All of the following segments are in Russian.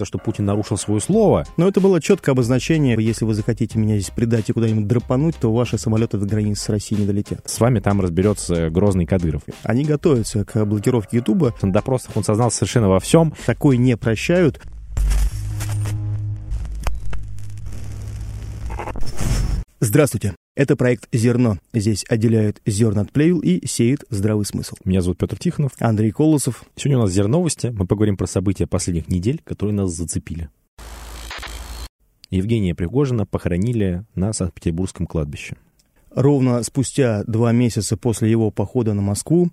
То, что Путин нарушил свое слово. Но это было четкое обозначение. Если вы захотите меня здесь предать и куда-нибудь драпануть, то ваши самолеты до границы с Россией не долетят. С вами там разберется грозный Кадыров. Они готовятся к блокировке Ютуба. На допросах он сознался совершенно во всем. Такое не прощают. Здравствуйте. Это проект «Зерно». Здесь отделяют зерна от плевел и сеют здравый смысл. Меня зовут Петр Тихонов. Андрей Колосов. Сегодня у нас «Зерновости». Мы поговорим про события последних недель, которые нас зацепили. Евгения Пригожина похоронили на Санкт-Петербургском кладбище. Ровно спустя два месяца после его похода на Москву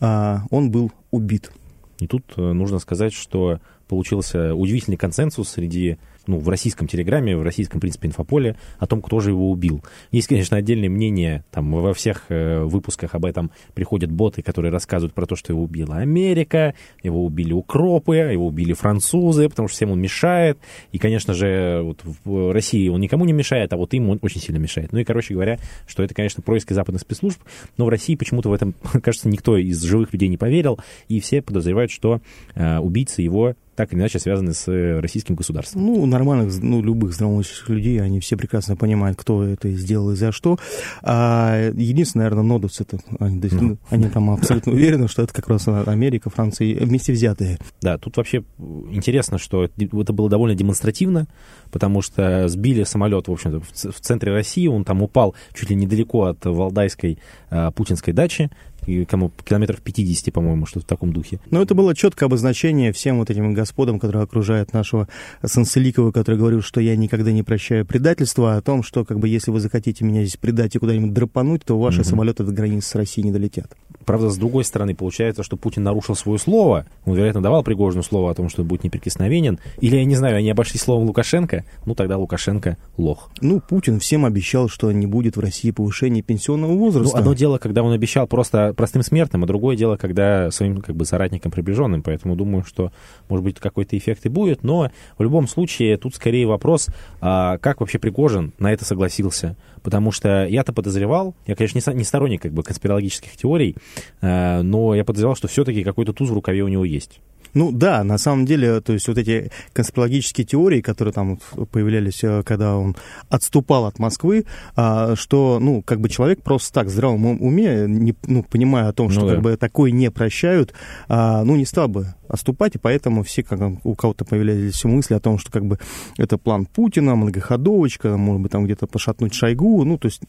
а, он был убит. И тут э, нужно сказать, что получился удивительный консенсус среди ну, в российском телеграме, в российском, в принципе, инфополе о том, кто же его убил. Есть, конечно, отдельное мнение, там во всех э, выпусках об этом приходят боты, которые рассказывают про то, что его убила Америка, его убили укропы, его убили французы, потому что всем он мешает. И, конечно же, вот в России он никому не мешает, а вот им он очень сильно мешает. Ну и, короче говоря, что это, конечно, происки западных спецслужб, но в России почему-то в этом, кажется, никто из живых людей не поверил, и все подозревают, что э, убийца его так или иначе связаны с э, российским государством. Ну, нормальных, ну, любых здравомыслящих людей, они все прекрасно понимают, кто это сделал и за что. А единственное, наверное, нодовцы, это, они, ну. они там абсолютно уверены, что это как раз Америка, Франция вместе взятые. Да, тут вообще интересно, что это было довольно демонстративно, потому что сбили самолет, в общем-то, в центре России, он там упал чуть ли недалеко от Валдайской а, путинской дачи, и кому километров 50, по-моему, что-то в таком духе. Но это было четкое обозначение всем вот этим господам, которые окружают нашего Санселикова, который говорил, что я никогда не прощаю предательства, о том, что как бы если вы захотите меня здесь предать и куда-нибудь драпануть, то ваши угу. самолеты до границы с Россией не долетят. Правда, с другой стороны, получается, что Путин нарушил свое слово. Он, вероятно, давал Пригожину слово о том, что будет неприкосновенен. Или, я не знаю, они обошли словом Лукашенко. Ну, тогда Лукашенко лох. Ну, Путин всем обещал, что не будет в России повышения пенсионного возраста. Ну, одно дело, когда он обещал просто простым смертным, а другое дело, когда своим как бы соратникам приближенным. Поэтому думаю, что, может быть, какой-то эффект и будет. Но в любом случае тут скорее вопрос, а как вообще Пригожин на это согласился. Потому что я-то подозревал, я, конечно, не сторонник как бы конспирологических теорий, но я подозревал, что все-таки какой-то туз в рукаве у него есть. Ну да, на самом деле, то есть вот эти конспирологические теории, которые там появлялись, э, когда он отступал от Москвы, а, что, ну, как бы человек просто так в здравом уме, не, ну, понимая о том, что ну, да. как бы такое не прощают, а, ну, не стал бы отступать, и поэтому все, как у кого-то появлялись мысли о том, что как бы это план Путина, многоходовочка, может быть, там где-то пошатнуть Шойгу, ну, то есть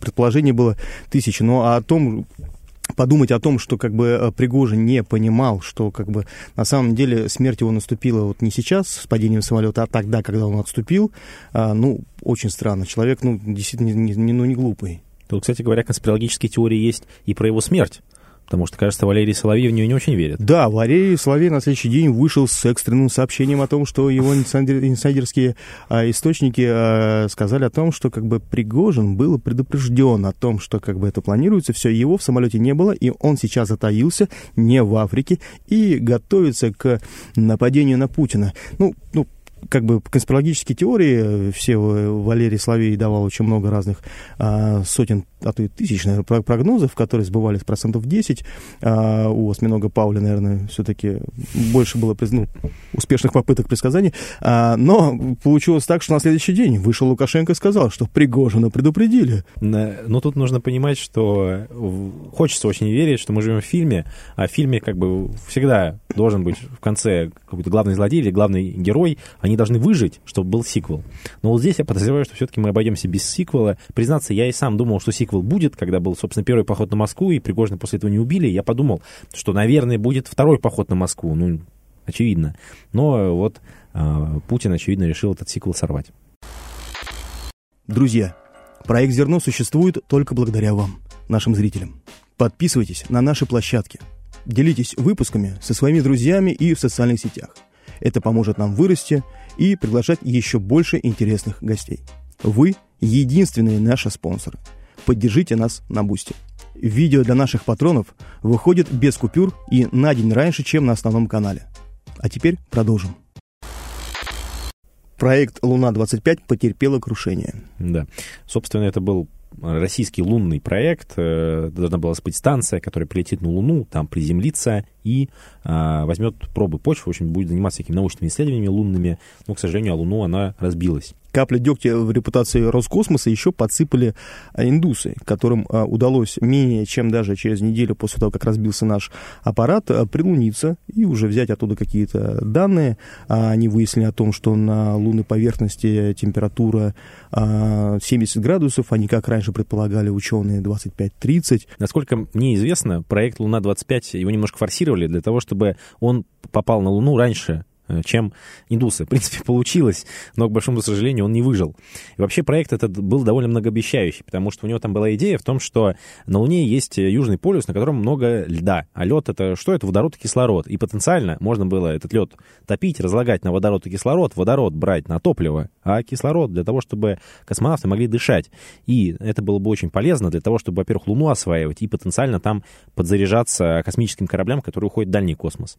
предположение было тысячи, но о том, подумать о том, что как бы э, Пригожин не понимал, что как бы на самом деле смерть его наступила вот не сейчас с падением самолета, а тогда, когда он отступил, а, ну, очень странно. Человек, ну, действительно, не, не, ну, не глупый. Тут, кстати говоря, конспирологические теории есть и про его смерть. Потому что, кажется, Валерий Соловей в нее не очень верит. Да, Валерий Соловей на следующий день вышел с экстренным сообщением о том, что его инсайдерские а, источники а, сказали о том, что как бы Пригожин был предупрежден о том, что как бы это планируется, все, его в самолете не было, и он сейчас затаился не в Африке и готовится к нападению на Путина. Ну, ну, как бы конспирологические теории, все Валерий Славей давал очень много разных а, сотен, а то и тысяч, наверное, прогнозов, которые сбывались процентов 10. А, у осьминога Пауля, наверное, все-таки больше было ну, успешных попыток предсказаний. А, но получилось так, что на следующий день вышел Лукашенко и сказал, что Пригожина предупредили. Но ну, тут нужно понимать, что хочется очень верить, что мы живем в фильме, а в фильме как бы всегда должен быть в конце какой-то главный злодей или главный герой, они должны выжить, чтобы был сиквел. Но вот здесь я подозреваю, что все-таки мы обойдемся без сиквела. Признаться, я и сам думал, что сиквел будет, когда был, собственно, первый поход на Москву, и Пригожина после этого не убили. Я подумал, что, наверное, будет второй поход на Москву. Ну, очевидно. Но вот э, Путин, очевидно, решил этот сиквел сорвать. Друзья, проект «Зерно» существует только благодаря вам, нашим зрителям. Подписывайтесь на наши площадки. Делитесь выпусками со своими друзьями и в социальных сетях. Это поможет нам вырасти и приглашать еще больше интересных гостей. Вы – единственные наши спонсоры. Поддержите нас на Бусте. Видео для наших патронов выходит без купюр и на день раньше, чем на основном канале. А теперь продолжим. Проект «Луна-25» потерпела крушение. Да. Собственно, это был российский лунный проект. Э, должна была быть станция, которая прилетит на Луну, там приземлится и э, возьмет пробы почвы, в общем, будет заниматься всякими научными исследованиями лунными. Но, к сожалению, о Луну она разбилась капли дегтя в репутации Роскосмоса еще подсыпали а, индусы, которым а, удалось менее чем даже через неделю после того, как разбился наш аппарат, а, прилуниться и уже взять оттуда какие-то данные. Они выяснили о том, что на лунной поверхности температура 70 градусов, а не как раньше предполагали ученые 25-30. Насколько мне известно, проект «Луна-25» его немножко форсировали для того, чтобы он попал на Луну раньше чем индусы. В принципе, получилось, но, к большому сожалению, он не выжил. И вообще проект этот был довольно многообещающий, потому что у него там была идея в том, что на Луне есть Южный полюс, на котором много льда. А лед это что? Это водород и кислород. И потенциально можно было этот лед топить, разлагать на водород и кислород, водород брать на топливо, а кислород для того, чтобы космонавты могли дышать. И это было бы очень полезно для того, чтобы, во-первых, Луну осваивать и потенциально там подзаряжаться космическим кораблям, которые уходят в дальний космос.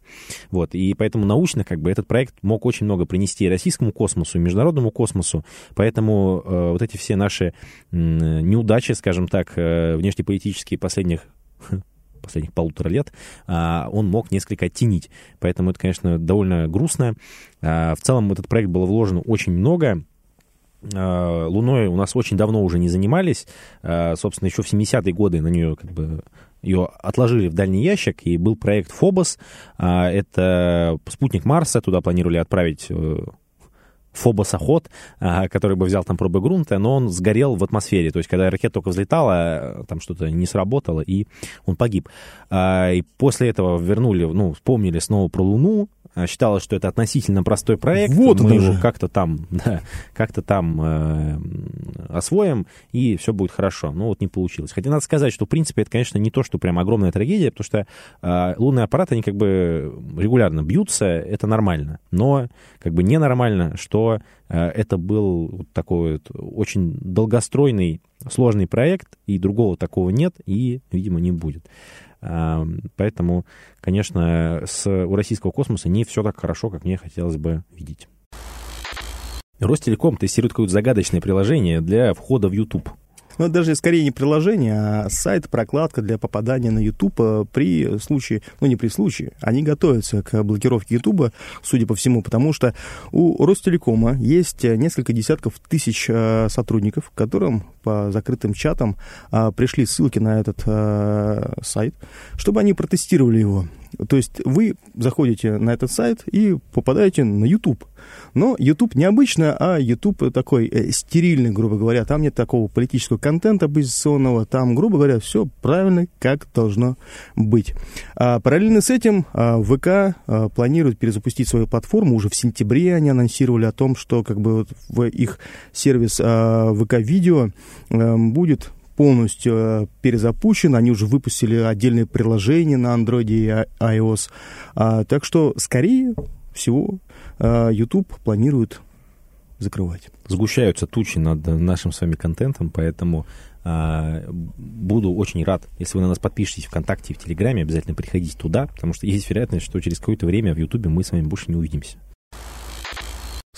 Вот. И поэтому научно как бы этот проект мог очень много принести и российскому космосу, и международному космосу, поэтому э, вот эти все наши э, неудачи, скажем так, э, внешнеполитические последних последних полутора лет, а, он мог несколько оттенить. Поэтому это, конечно, довольно грустно. А, в целом, в этот проект было вложено очень много. А, Луной у нас очень давно уже не занимались. Собственно, еще в 70-е годы на нее как бы ее отложили в дальний ящик, и был проект Фобос. Это спутник Марса, туда планировали отправить э, Фобосоход, а, который бы взял там пробы грунта, но он сгорел в атмосфере. То есть, когда ракета только взлетала, там что-то не сработало, и он погиб. А, и после этого вернули, ну, вспомнили снова про Луну, а, считалось, что это относительно простой проект. Вот мы его как-то там, да, как-то там э, освоим, и все будет хорошо. Но вот не получилось. Хотя надо сказать, что, в принципе, это, конечно, не то, что прям огромная трагедия, потому что э, лунные аппараты, они как бы регулярно бьются, это нормально. Но как бы ненормально, что э, это был такой вот очень долгостройный, сложный проект, и другого такого нет, и, видимо, не будет. Поэтому, конечно, с, у российского космоса не все так хорошо, как мне хотелось бы видеть. Ростелеком тестирует какое-то загадочное приложение для входа в YouTube. Ну, даже скорее не приложение, а сайт, прокладка для попадания на YouTube э, при случае, ну, не при случае, они готовятся к блокировке YouTube, судя по всему, потому что у Ростелекома есть несколько десятков тысяч э, сотрудников, которым по закрытым чатам э, пришли ссылки на этот сайт, чтобы они протестировали его. То есть вы заходите на этот сайт и попадаете на YouTube. Но YouTube необычно, а YouTube такой э, стерильный, грубо говоря. Там нет такого политического контента оппозиционного. Там, грубо говоря, все правильно, как должно быть. А параллельно с этим а, ВК а, планирует перезапустить свою платформу. Уже в сентябре они анонсировали о том, что как бы вот в их сервис а, ВК-видео а, будет полностью э, перезапущен, они уже выпустили отдельные приложения на Android и iOS. А, так что, скорее всего, э, YouTube планирует закрывать. Сгущаются тучи над нашим с вами контентом, поэтому а, буду очень рад, если вы на нас подпишетесь ВКонтакте и в Телеграме, обязательно приходите туда, потому что есть вероятность, что через какое-то время в Ютубе мы с вами больше не увидимся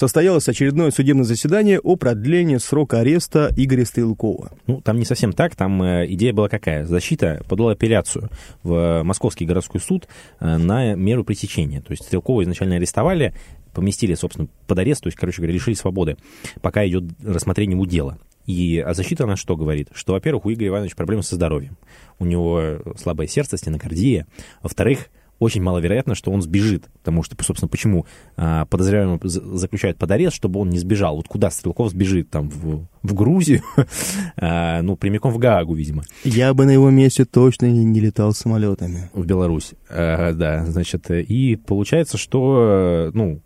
состоялось очередное судебное заседание о продлении срока ареста Игоря Стрелкова. Ну, там не совсем так. Там э, идея была какая? Защита подала апелляцию в Московский городской суд э, на меру пресечения. То есть Стрелкова изначально арестовали, поместили, собственно, под арест, то есть, короче говоря, лишили свободы, пока идет рассмотрение ему дела. И а защита она что говорит? Что, во-первых, у Игоря Ивановича проблемы со здоровьем. У него слабое сердце, стенокардия. Во-вторых, очень маловероятно, что он сбежит. Потому что, собственно, почему а, подозреваемого заключают под арест, чтобы он не сбежал. Вот куда Стрелков сбежит? Там в, в Грузию? а, ну, прямиком в Гаагу, видимо. Я бы на его месте точно не летал самолетами. В Беларусь. А, да, значит, и получается, что, ну,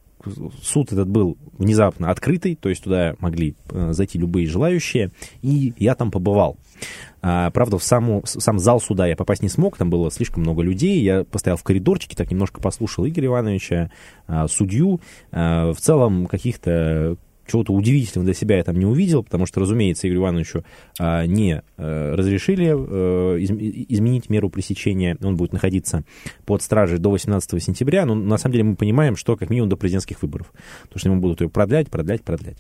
суд этот был внезапно открытый, то есть туда могли э, зайти любые желающие, и я там побывал. А, правда, в, саму, в сам зал суда я попасть не смог, там было слишком много людей. Я постоял в коридорчике, так немножко послушал Игоря Ивановича, а, судью. А, в целом, каких-то чего-то удивительного для себя я там не увидел, потому что, разумеется, Игорю Ивановичу а, не а, разрешили а, из, изменить меру пресечения. Он будет находиться под стражей до 18 сентября. Но на самом деле мы понимаем, что как минимум до президентских выборов. Потому что ему будут ее продлять, продлять, продлять.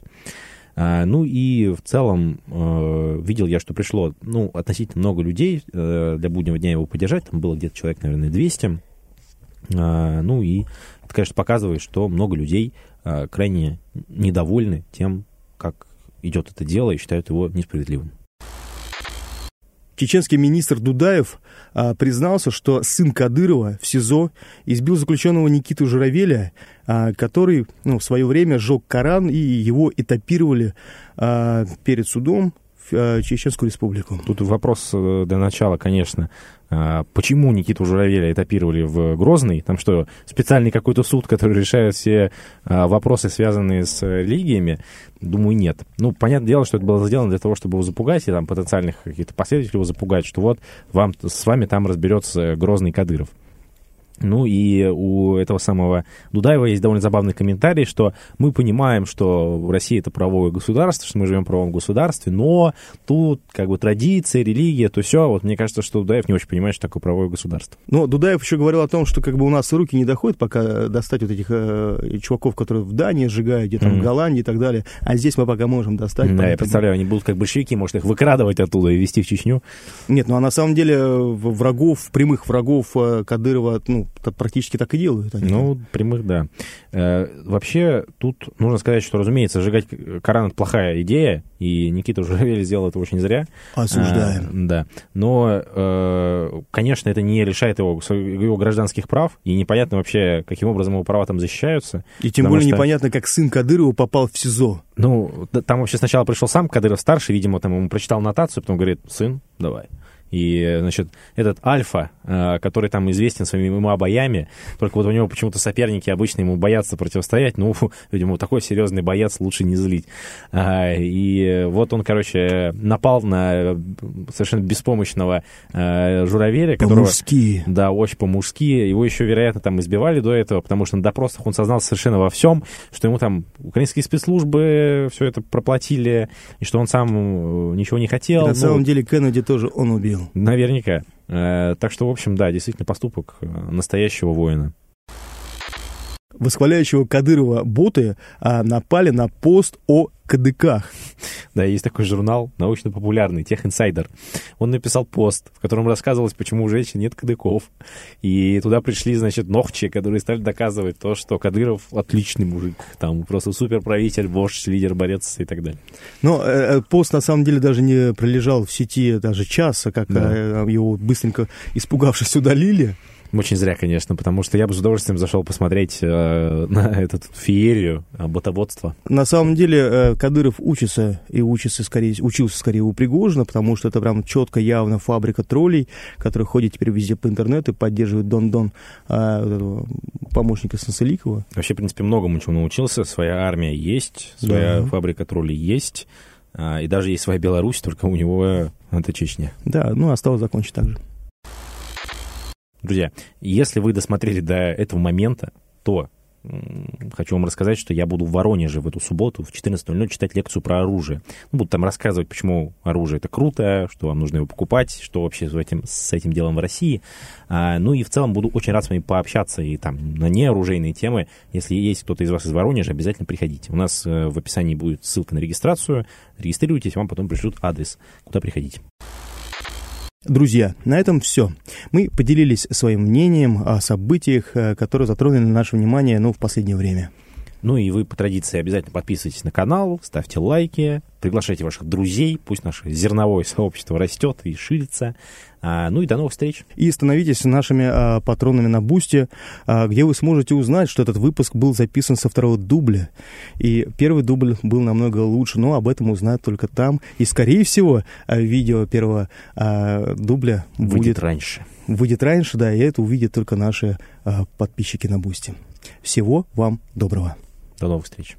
А, ну и в целом э, видел я, что пришло ну, относительно много людей э, для буднего дня его поддержать. Там было где-то человек, наверное, 200. А, ну и это, конечно, показывает, что много людей крайне недовольны тем, как идет это дело и считают его несправедливым. Чеченский министр Дудаев а, признался, что сын Кадырова в СИЗО избил заключенного Никиту Журавеля, а, который ну, в свое время сжег Коран, и его этапировали а, перед судом Чеченскую республику. Тут вопрос э, для начала, конечно, а, почему Никиту Журавеля этапировали в Грозный? Там что, специальный какой-то суд, который решает все а, вопросы, связанные с религиями? Думаю, нет. Ну, понятное дело, что это было сделано для того, чтобы его запугать, и там потенциальных каких-то последователей его запугать, что вот вам, с вами там разберется Грозный Кадыров. Ну и у этого самого Дудаева есть довольно забавный комментарий, что мы понимаем, что Россия это правовое государство, что мы живем в правовом государстве, но тут как бы традиция, религия, то все. Вот мне кажется, что Дудаев не очень понимает, что такое правовое государство. Но Дудаев еще говорил о том, что как бы у нас руки не доходят пока достать вот этих э, чуваков, которые в Дании сжигают, где там mm-hmm. в Голландии и так далее, а здесь мы пока можем достать. Да, поэтому... я представляю, они будут как большевики, может их выкрадывать оттуда и везти в Чечню. Нет, ну а на самом деле э, врагов, прямых врагов э, Кадырова, ну, практически так и делают. Они ну, прямых, да. Э, вообще, тут нужно сказать, что, разумеется, сжигать Коран — это плохая идея, и Никита Журавель сделал это очень зря. Осуждаем. А, да. Но, э, конечно, это не решает его, его гражданских прав, и непонятно вообще, каким образом его права там защищаются. И тем более что... непонятно, как сын Кадырова попал в СИЗО. Ну, там вообще сначала пришел сам Кадыров-старший, видимо, там ему прочитал нотацию, потом говорит, сын, давай. И, значит, этот Альфа, э, который там известен своими ММА-боями, только вот у него почему-то соперники обычно ему боятся противостоять, ну, видимо, такой серьезный боец лучше не злить. А, и вот он, короче, напал на совершенно беспомощного э, журавеля, которого... По-мужски. Да, очень по-мужски. Его еще, вероятно, там избивали до этого, потому что на допросах он сознался совершенно во всем, что ему там украинские спецслужбы все это проплатили, и что он сам э, ничего не хотел. И на ну, самом деле Кеннеди тоже он убил. Наверняка. Э, так что, в общем, да, действительно поступок э, настоящего воина. Восхваляющего Кадырова боты а, напали на пост о кадыках. Да, есть такой журнал научно-популярный, Тех Инсайдер. Он написал пост, в котором рассказывалось, почему у женщин нет кадыков. И туда пришли, значит, ногчи, которые стали доказывать то, что Кадыров отличный мужик. Там просто суперправитель, вождь, лидер, борец и так далее. Но э, э, пост на самом деле даже не пролежал в сети даже часа, как да. э, его быстренько испугавшись удалили. Очень зря, конечно, потому что я бы с удовольствием зашел посмотреть э, на эту феерию э, ботоводства. На самом деле э, Кадыров учится и учится скорее, учился скорее у Пригожина, потому что это прям четко, явно фабрика троллей, которая ходит теперь везде по интернету и поддерживает Дон-Дон э, помощника Сансаликова. Вообще, в принципе, многому чему научился. Своя армия есть, своя да. фабрика троллей есть. А, и даже есть своя Беларусь, только у него это Чечня. Да, ну осталось закончить так же. Друзья, если вы досмотрели до этого момента, то хочу вам рассказать, что я буду в Воронеже в эту субботу в 14.00 читать лекцию про оружие. Ну, буду там рассказывать, почему оружие это круто, что вам нужно его покупать, что вообще с этим, с этим делом в России. А, ну и в целом буду очень рад с вами пообщаться и там на неоружейные темы. Если есть кто-то из вас из Воронежа, обязательно приходите. У нас э, в описании будет ссылка на регистрацию. Регистрируйтесь, вам потом пришлют адрес, куда приходить. Друзья, на этом все. Мы поделились своим мнением о событиях, э, которые затронули наше внимание ну, в последнее время. Ну и вы по традиции обязательно подписывайтесь на канал, ставьте лайки, приглашайте ваших друзей, пусть наше зерновое сообщество растет и ширится. А, ну и до новых встреч. И становитесь нашими а, патронами на Бусте, а, где вы сможете узнать, что этот выпуск был записан со второго дубля. И первый дубль был намного лучше, но об этом узнают только там. И, скорее всего, а, видео первого а, дубля выйдет будет раньше. Выйдет раньше, да, и это увидят только наши а, подписчики на Бусте. Всего вам доброго. До новых встреч.